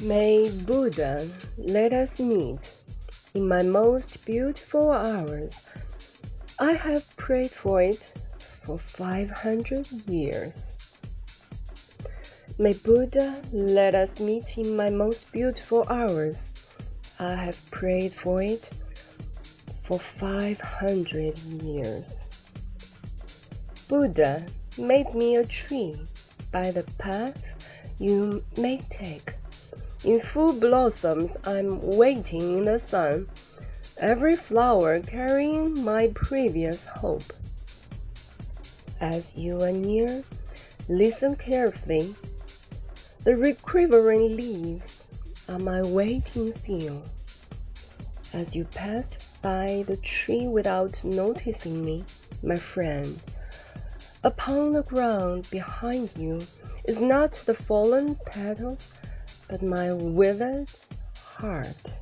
May Buddha let us meet in my most beautiful hours. I have prayed for it for 500 years. May Buddha let us meet in my most beautiful hours. I have prayed for it for 500 years. Buddha made me a tree by the path you may take. In full blossoms, I'm waiting in the sun, every flower carrying my previous hope. As you are near, listen carefully. The requivering leaves are my waiting seal. As you passed by the tree without noticing me, my friend, upon the ground behind you is not the fallen petals but my withered heart.